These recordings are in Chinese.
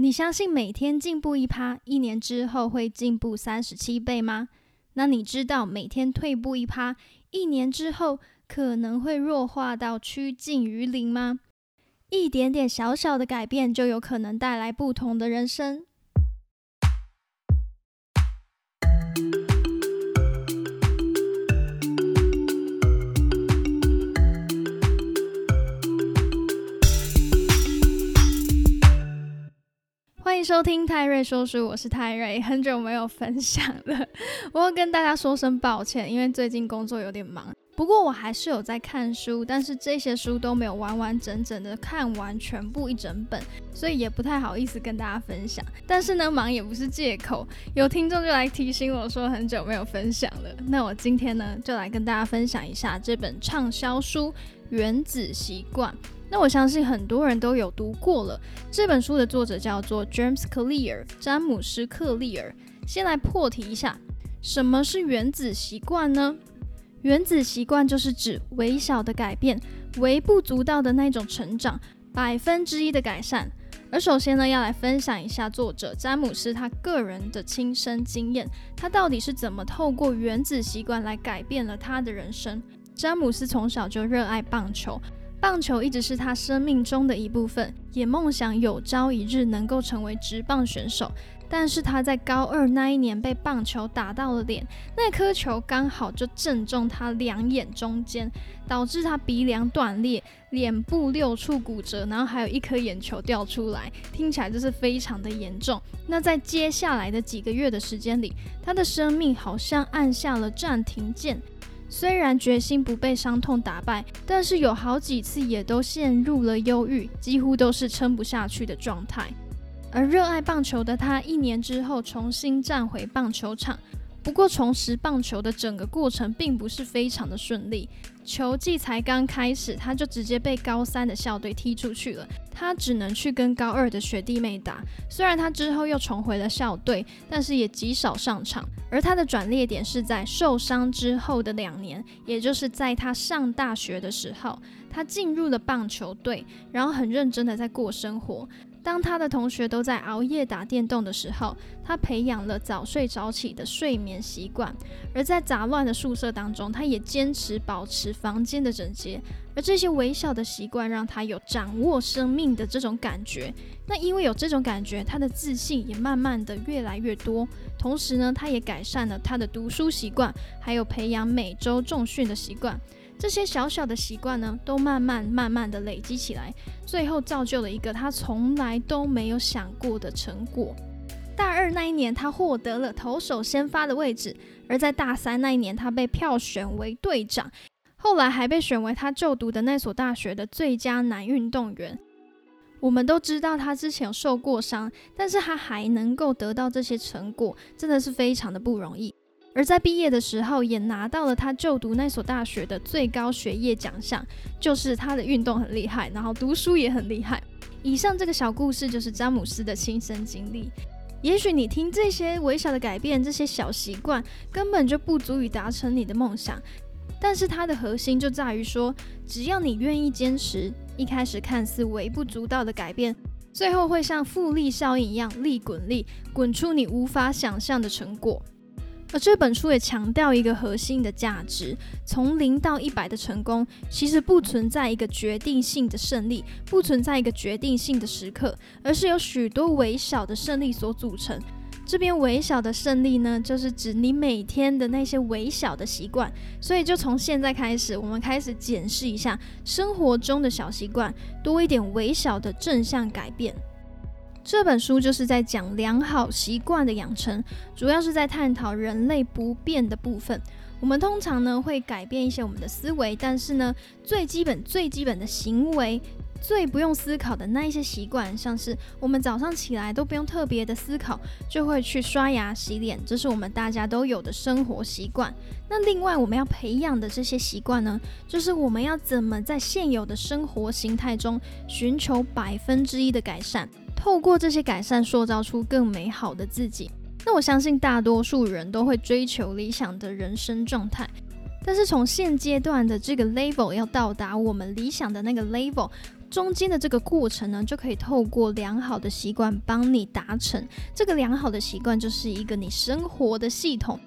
你相信每天进步一趴，一年之后会进步三十七倍吗？那你知道每天退步一趴，一年之后可能会弱化到趋近于零吗？一点点小小的改变，就有可能带来不同的人生。欢迎收听泰瑞说书，我是泰瑞，很久没有分享了，我要跟大家说声抱歉，因为最近工作有点忙。不过我还是有在看书，但是这些书都没有完完整整的看完全部一整本，所以也不太好意思跟大家分享。但是呢，忙也不是借口，有听众就来提醒我说很久没有分享了。那我今天呢，就来跟大家分享一下这本畅销书《原子习惯》。那我相信很多人都有读过了。这本书的作者叫做 James Clear，詹姆斯·克利尔。先来破题一下，什么是原子习惯呢？原子习惯就是指微小的改变，微不足道的那种成长，百分之一的改善。而首先呢，要来分享一下作者詹姆斯他个人的亲身经验，他到底是怎么透过原子习惯来改变了他的人生。詹姆斯从小就热爱棒球。棒球一直是他生命中的一部分，也梦想有朝一日能够成为职棒选手。但是他在高二那一年被棒球打到了脸，那颗球刚好就正中他两眼中间，导致他鼻梁断裂，脸部六处骨折，然后还有一颗眼球掉出来，听起来就是非常的严重。那在接下来的几个月的时间里，他的生命好像按下了暂停键。虽然决心不被伤痛打败，但是有好几次也都陷入了忧郁，几乎都是撑不下去的状态。而热爱棒球的他，一年之后重新站回棒球场。不过，重拾棒球的整个过程并不是非常的顺利。球季才刚开始，他就直接被高三的校队踢出去了。他只能去跟高二的学弟妹打。虽然他之后又重回了校队，但是也极少上场。而他的转捩点是在受伤之后的两年，也就是在他上大学的时候，他进入了棒球队，然后很认真的在过生活。当他的同学都在熬夜打电动的时候，他培养了早睡早起的睡眠习惯；而在杂乱的宿舍当中，他也坚持保持房间的整洁。而这些微小的习惯让他有掌握生命的这种感觉。那因为有这种感觉，他的自信也慢慢的越来越多。同时呢，他也改善了他的读书习惯，还有培养每周重训的习惯。这些小小的习惯呢，都慢慢慢慢的累积起来，最后造就了一个他从来都没有想过的成果。大二那一年，他获得了投手先发的位置；而在大三那一年，他被票选为队长，后来还被选为他就读的那所大学的最佳男运动员。我们都知道他之前受过伤，但是他还能够得到这些成果，真的是非常的不容易。而在毕业的时候，也拿到了他就读那所大学的最高学业奖项，就是他的运动很厉害，然后读书也很厉害。以上这个小故事就是詹姆斯的亲身经历。也许你听这些微小的改变，这些小习惯根本就不足以达成你的梦想，但是它的核心就在于说，只要你愿意坚持，一开始看似微不足道的改变，最后会像复利效应一样，利滚利，滚出你无法想象的成果。而这本书也强调一个核心的价值：从零到一百的成功，其实不存在一个决定性的胜利，不存在一个决定性的时刻，而是由许多微小的胜利所组成。这边微小的胜利呢，就是指你每天的那些微小的习惯。所以，就从现在开始，我们开始检视一下生活中的小习惯，多一点微小的正向改变。这本书就是在讲良好习惯的养成，主要是在探讨人类不变的部分。我们通常呢会改变一些我们的思维，但是呢最基本、最基本的行为，最不用思考的那一些习惯，像是我们早上起来都不用特别的思考，就会去刷牙洗脸，这是我们大家都有的生活习惯。那另外我们要培养的这些习惯呢，就是我们要怎么在现有的生活形态中寻求百分之一的改善。透过这些改善，塑造出更美好的自己。那我相信大多数人都会追求理想的人生状态，但是从现阶段的这个 level 要到达我们理想的那个 level，中间的这个过程呢，就可以透过良好的习惯帮你达成。这个良好的习惯就是一个你生活的系统。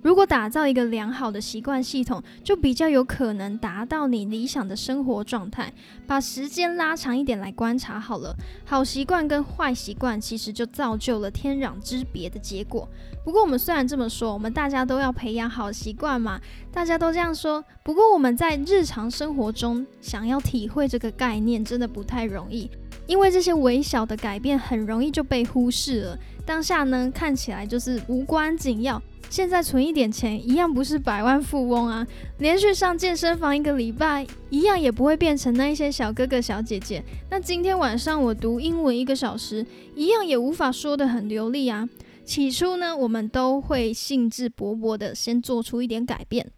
如果打造一个良好的习惯系统，就比较有可能达到你理想的生活状态。把时间拉长一点来观察好了，好习惯跟坏习惯其实就造就了天壤之别的结果。不过我们虽然这么说，我们大家都要培养好习惯嘛，大家都这样说。不过我们在日常生活中想要体会这个概念，真的不太容易，因为这些微小的改变很容易就被忽视了。当下呢，看起来就是无关紧要。现在存一点钱，一样不是百万富翁啊！连续上健身房一个礼拜，一样也不会变成那一些小哥哥小姐姐。那今天晚上我读英文一个小时，一样也无法说得很流利啊！起初呢，我们都会兴致勃勃的先做出一点改变，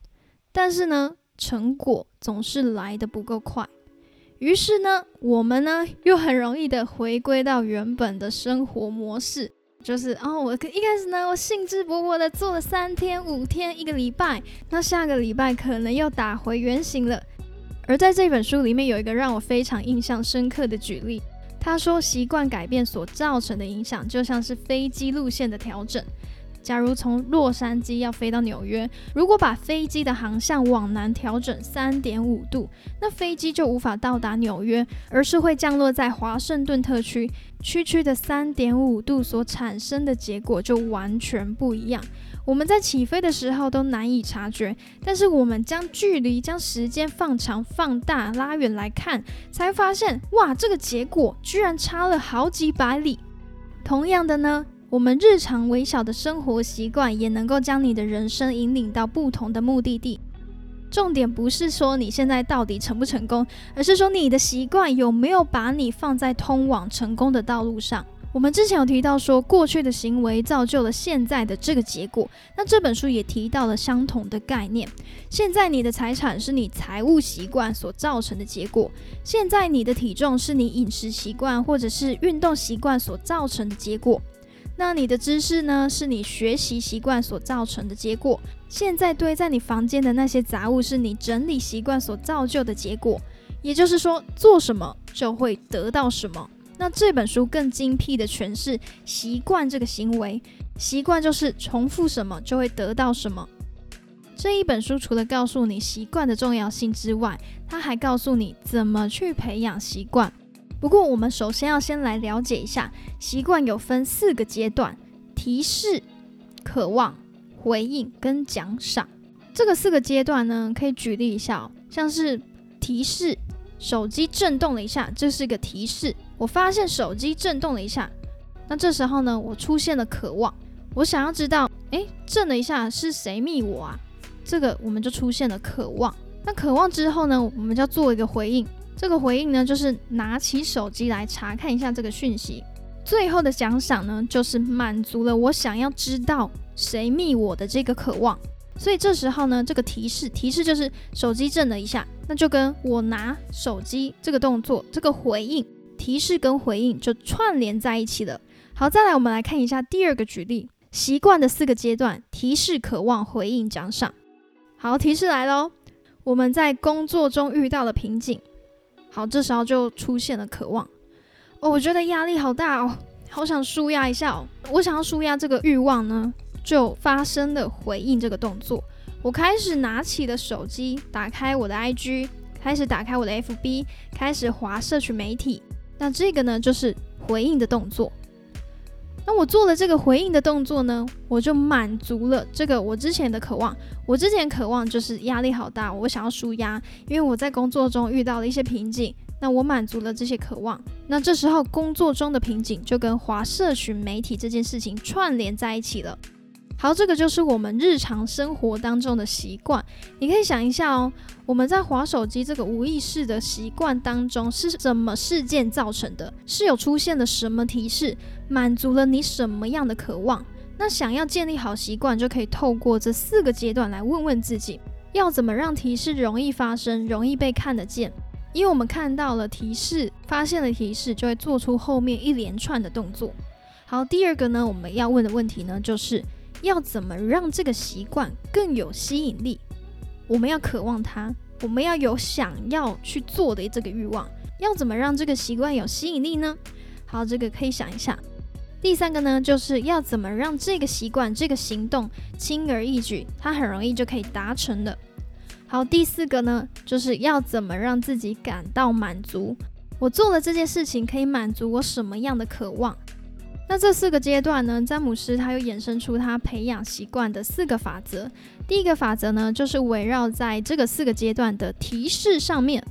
但是呢，成果总是来的不够快，于是呢，我们呢又很容易的回归到原本的生活模式。就是哦，我一开始呢，我兴致勃勃的做了三天、五天、一个礼拜，那下个礼拜可能又打回原形了。而在这本书里面有一个让我非常印象深刻的举例，他说习惯改变所造成的影响，就像是飞机路线的调整。假如从洛杉矶要飞到纽约，如果把飞机的航向往南调整三点五度，那飞机就无法到达纽约，而是会降落在华盛顿特区。区区的三点五度所产生的结果就完全不一样。我们在起飞的时候都难以察觉，但是我们将距离、将时间放长、放大、拉远来看，才发现，哇，这个结果居然差了好几百里。同样的呢？我们日常微小的生活习惯，也能够将你的人生引领到不同的目的地。重点不是说你现在到底成不成功，而是说你的习惯有没有把你放在通往成功的道路上。我们之前有提到说，过去的行为造就了现在的这个结果。那这本书也提到了相同的概念。现在你的财产是你财务习惯所造成的结果。现在你的体重是你饮食习惯或者是运动习惯所造成的结果。那你的知识呢？是你学习习惯所造成的结果。现在堆在你房间的那些杂物，是你整理习惯所造就的结果。也就是说，做什么就会得到什么。那这本书更精辟的诠释习惯这个行为，习惯就是重复什么就会得到什么。这一本书除了告诉你习惯的重要性之外，它还告诉你怎么去培养习惯。不过，我们首先要先来了解一下习惯有分四个阶段：提示、渴望、回应跟奖赏。这个四个阶段呢，可以举例一下哦，像是提示，手机震动了一下，这是一个提示。我发现手机震动了一下，那这时候呢，我出现了渴望，我想要知道，诶，震了一下是谁密我啊？这个我们就出现了渴望。那渴望之后呢，我们就要做一个回应。这个回应呢，就是拿起手机来查看一下这个讯息。最后的奖赏呢，就是满足了我想要知道谁密我的这个渴望。所以这时候呢，这个提示提示就是手机震了一下，那就跟我拿手机这个动作，这个回应提示跟回应就串联在一起了。好，再来我们来看一下第二个举例，习惯的四个阶段：提示、渴望、回应、奖赏。好，提示来喽，我们在工作中遇到了瓶颈。好，这时候就出现了渴望哦，我觉得压力好大哦，好想舒压一下哦。我想要舒压这个欲望呢，就发生了回应这个动作。我开始拿起了手机，打开我的 IG，开始打开我的 FB，开始滑社群媒体。那这个呢，就是回应的动作。那我做了这个回应的动作呢，我就满足了这个我之前的渴望。我之前渴望就是压力好大，我想要舒压，因为我在工作中遇到了一些瓶颈。那我满足了这些渴望，那这时候工作中的瓶颈就跟华社群媒体这件事情串联在一起了。好，这个就是我们日常生活当中的习惯。你可以想一下哦，我们在划手机这个无意识的习惯当中是什么事件造成的？是有出现了什么提示，满足了你什么样的渴望？那想要建立好习惯，就可以透过这四个阶段来问问自己，要怎么让提示容易发生，容易被看得见？因为我们看到了提示，发现了提示，就会做出后面一连串的动作。好，第二个呢，我们要问的问题呢，就是。要怎么让这个习惯更有吸引力？我们要渴望它，我们要有想要去做的这个欲望。要怎么让这个习惯有吸引力呢？好，这个可以想一下。第三个呢，就是要怎么让这个习惯、这个行动轻而易举，它很容易就可以达成的。好，第四个呢，就是要怎么让自己感到满足。我做了这件事情，可以满足我什么样的渴望？那这四个阶段呢，詹姆斯他又衍生出他培养习惯的四个法则。第一个法则呢，就是围绕在这个四个阶段的提示上面。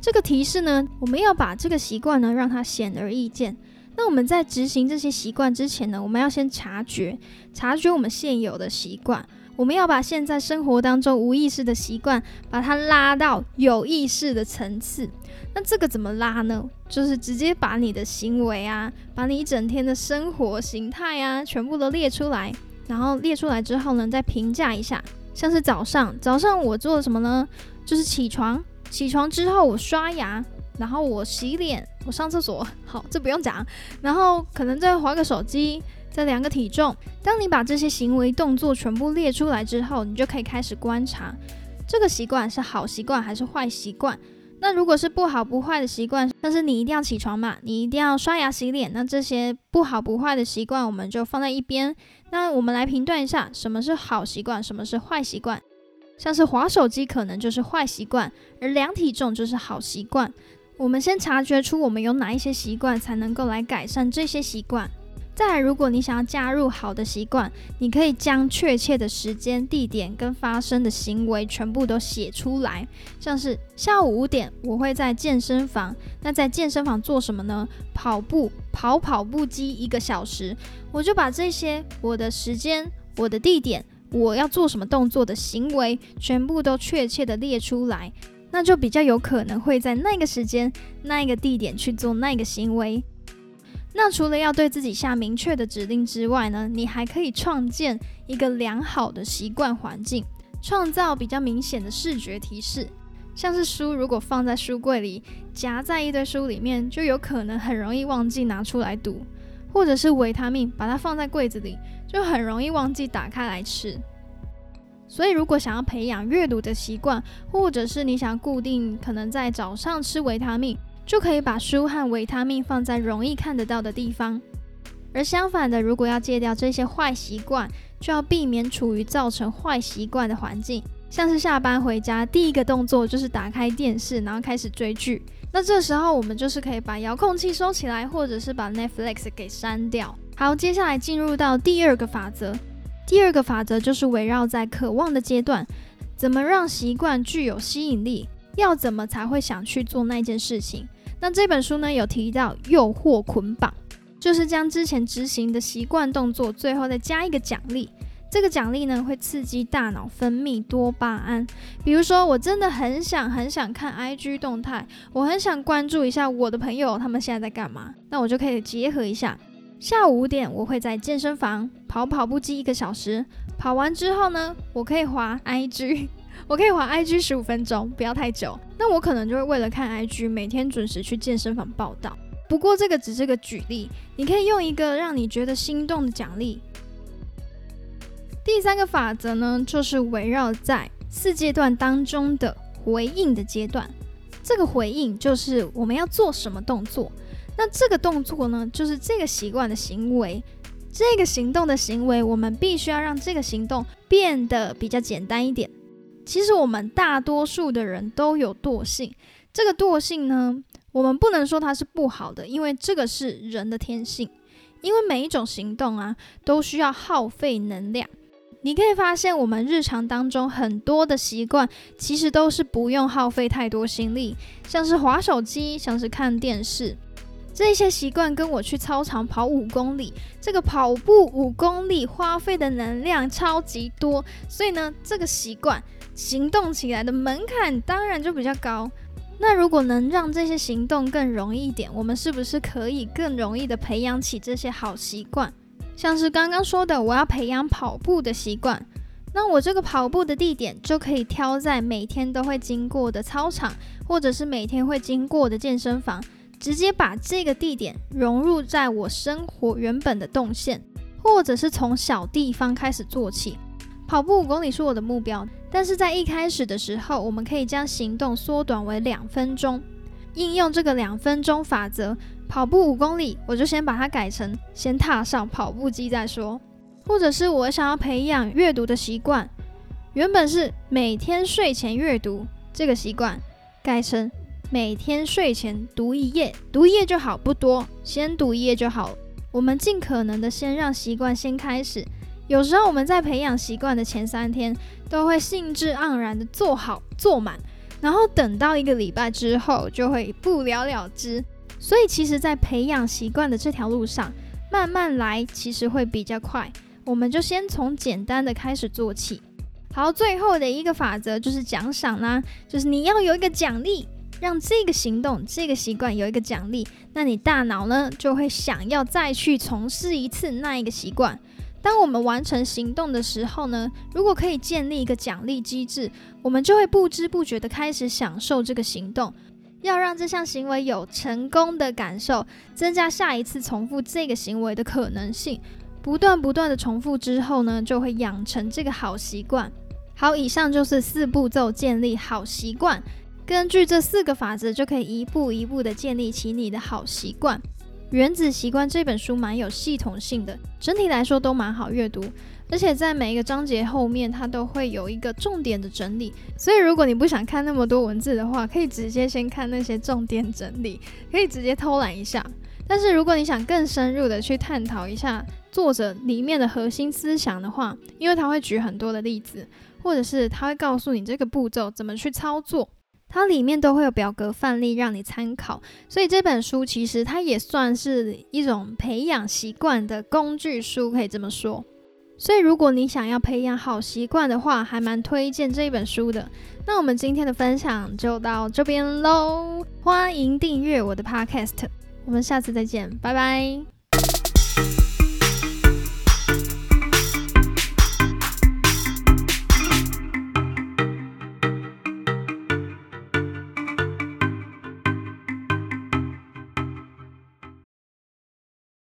这个提示呢，我们要把这个习惯呢，让它显而易见。那我们在执行这些习惯之前呢，我们要先察觉，察觉我们现有的习惯。我们要把现在生活当中无意识的习惯，把它拉到有意识的层次。那这个怎么拉呢？就是直接把你的行为啊，把你一整天的生活形态啊，全部都列出来。然后列出来之后呢，再评价一下。像是早上，早上我做了什么呢？就是起床，起床之后我刷牙。然后我洗脸，我上厕所，好，这不用讲。然后可能再划个手机，再量个体重。当你把这些行为动作全部列出来之后，你就可以开始观察这个习惯是好习惯还是坏习惯。那如果是不好不坏的习惯，但是你一定要起床嘛，你一定要刷牙洗脸，那这些不好不坏的习惯我们就放在一边。那我们来评断一下，什么是好习惯，什么是坏习惯。像是划手机可能就是坏习惯，而量体重就是好习惯。我们先察觉出我们有哪一些习惯，才能够来改善这些习惯。再，如果你想要加入好的习惯，你可以将确切的时间、地点跟发生的行为全部都写出来。像是下午五点，我会在健身房。那在健身房做什么呢？跑步，跑跑步机一个小时。我就把这些我的时间、我的地点、我要做什么动作的行为，全部都确切的列出来。那就比较有可能会在那个时间、那一个地点去做那个行为。那除了要对自己下明确的指令之外呢，你还可以创建一个良好的习惯环境，创造比较明显的视觉提示。像是书，如果放在书柜里，夹在一堆书里面，就有可能很容易忘记拿出来读；或者是维他命，把它放在柜子里，就很容易忘记打开来吃。所以，如果想要培养阅读的习惯，或者是你想固定可能在早上吃维他命，就可以把书和维他命放在容易看得到的地方。而相反的，如果要戒掉这些坏习惯，就要避免处于造成坏习惯的环境，像是下班回家第一个动作就是打开电视，然后开始追剧。那这时候我们就是可以把遥控器收起来，或者是把 Netflix 给删掉。好，接下来进入到第二个法则。第二个法则就是围绕在渴望的阶段，怎么让习惯具有吸引力？要怎么才会想去做那件事情？那这本书呢有提到诱惑捆绑，就是将之前执行的习惯动作，最后再加一个奖励。这个奖励呢会刺激大脑分泌多巴胺。比如说，我真的很想很想看 IG 动态，我很想关注一下我的朋友他们现在在干嘛，那我就可以结合一下。下午五点，我会在健身房跑跑步机一个小时。跑完之后呢，我可以滑 IG，我可以滑 IG 十五分钟，不要太久。那我可能就会为了看 IG，每天准时去健身房报道。不过这个只是个举例，你可以用一个让你觉得心动的奖励。第三个法则呢，就是围绕在四阶段当中的回应的阶段。这个回应就是我们要做什么动作。那这个动作呢，就是这个习惯的行为，这个行动的行为，我们必须要让这个行动变得比较简单一点。其实我们大多数的人都有惰性，这个惰性呢，我们不能说它是不好的，因为这个是人的天性。因为每一种行动啊，都需要耗费能量。你可以发现，我们日常当中很多的习惯，其实都是不用耗费太多心力，像是划手机，像是看电视。这些习惯跟我去操场跑五公里，这个跑步五公里花费的能量超级多，所以呢，这个习惯行动起来的门槛当然就比较高。那如果能让这些行动更容易一点，我们是不是可以更容易的培养起这些好习惯？像是刚刚说的，我要培养跑步的习惯，那我这个跑步的地点就可以挑在每天都会经过的操场，或者是每天会经过的健身房。直接把这个地点融入在我生活原本的动线，或者是从小地方开始做起。跑步五公里是我的目标，但是在一开始的时候，我们可以将行动缩短为两分钟。应用这个两分钟法则，跑步五公里，我就先把它改成先踏上跑步机再说。或者是我想要培养阅读的习惯，原本是每天睡前阅读这个习惯，改成每天睡前读一页，读一页就好，不多，先读一页就好。我们尽可能的先让习惯先开始。有时候我们在培养习惯的前三天，都会兴致盎然的做好做满。然后等到一个礼拜之后，就会不了了之。所以其实，在培养习惯的这条路上，慢慢来其实会比较快。我们就先从简单的开始做起。好，最后的一个法则就是奖赏啦，就是你要有一个奖励，让这个行动、这个习惯有一个奖励，那你大脑呢就会想要再去从事一次那一个习惯。当我们完成行动的时候呢，如果可以建立一个奖励机制，我们就会不知不觉的开始享受这个行动。要让这项行为有成功的感受，增加下一次重复这个行为的可能性。不断不断的重复之后呢，就会养成这个好习惯。好，以上就是四步骤建立好习惯。根据这四个法则，就可以一步一步的建立起你的好习惯。《原子习惯》这本书蛮有系统性的，整体来说都蛮好阅读，而且在每一个章节后面，它都会有一个重点的整理。所以如果你不想看那么多文字的话，可以直接先看那些重点整理，可以直接偷懒一下。但是如果你想更深入的去探讨一下作者里面的核心思想的话，因为他会举很多的例子，或者是他会告诉你这个步骤怎么去操作。它里面都会有表格范例让你参考，所以这本书其实它也算是一种培养习惯的工具书，可以这么说。所以如果你想要培养好习惯的话，还蛮推荐这一本书的。那我们今天的分享就到这边喽，欢迎订阅我的 Podcast，我们下次再见，拜拜。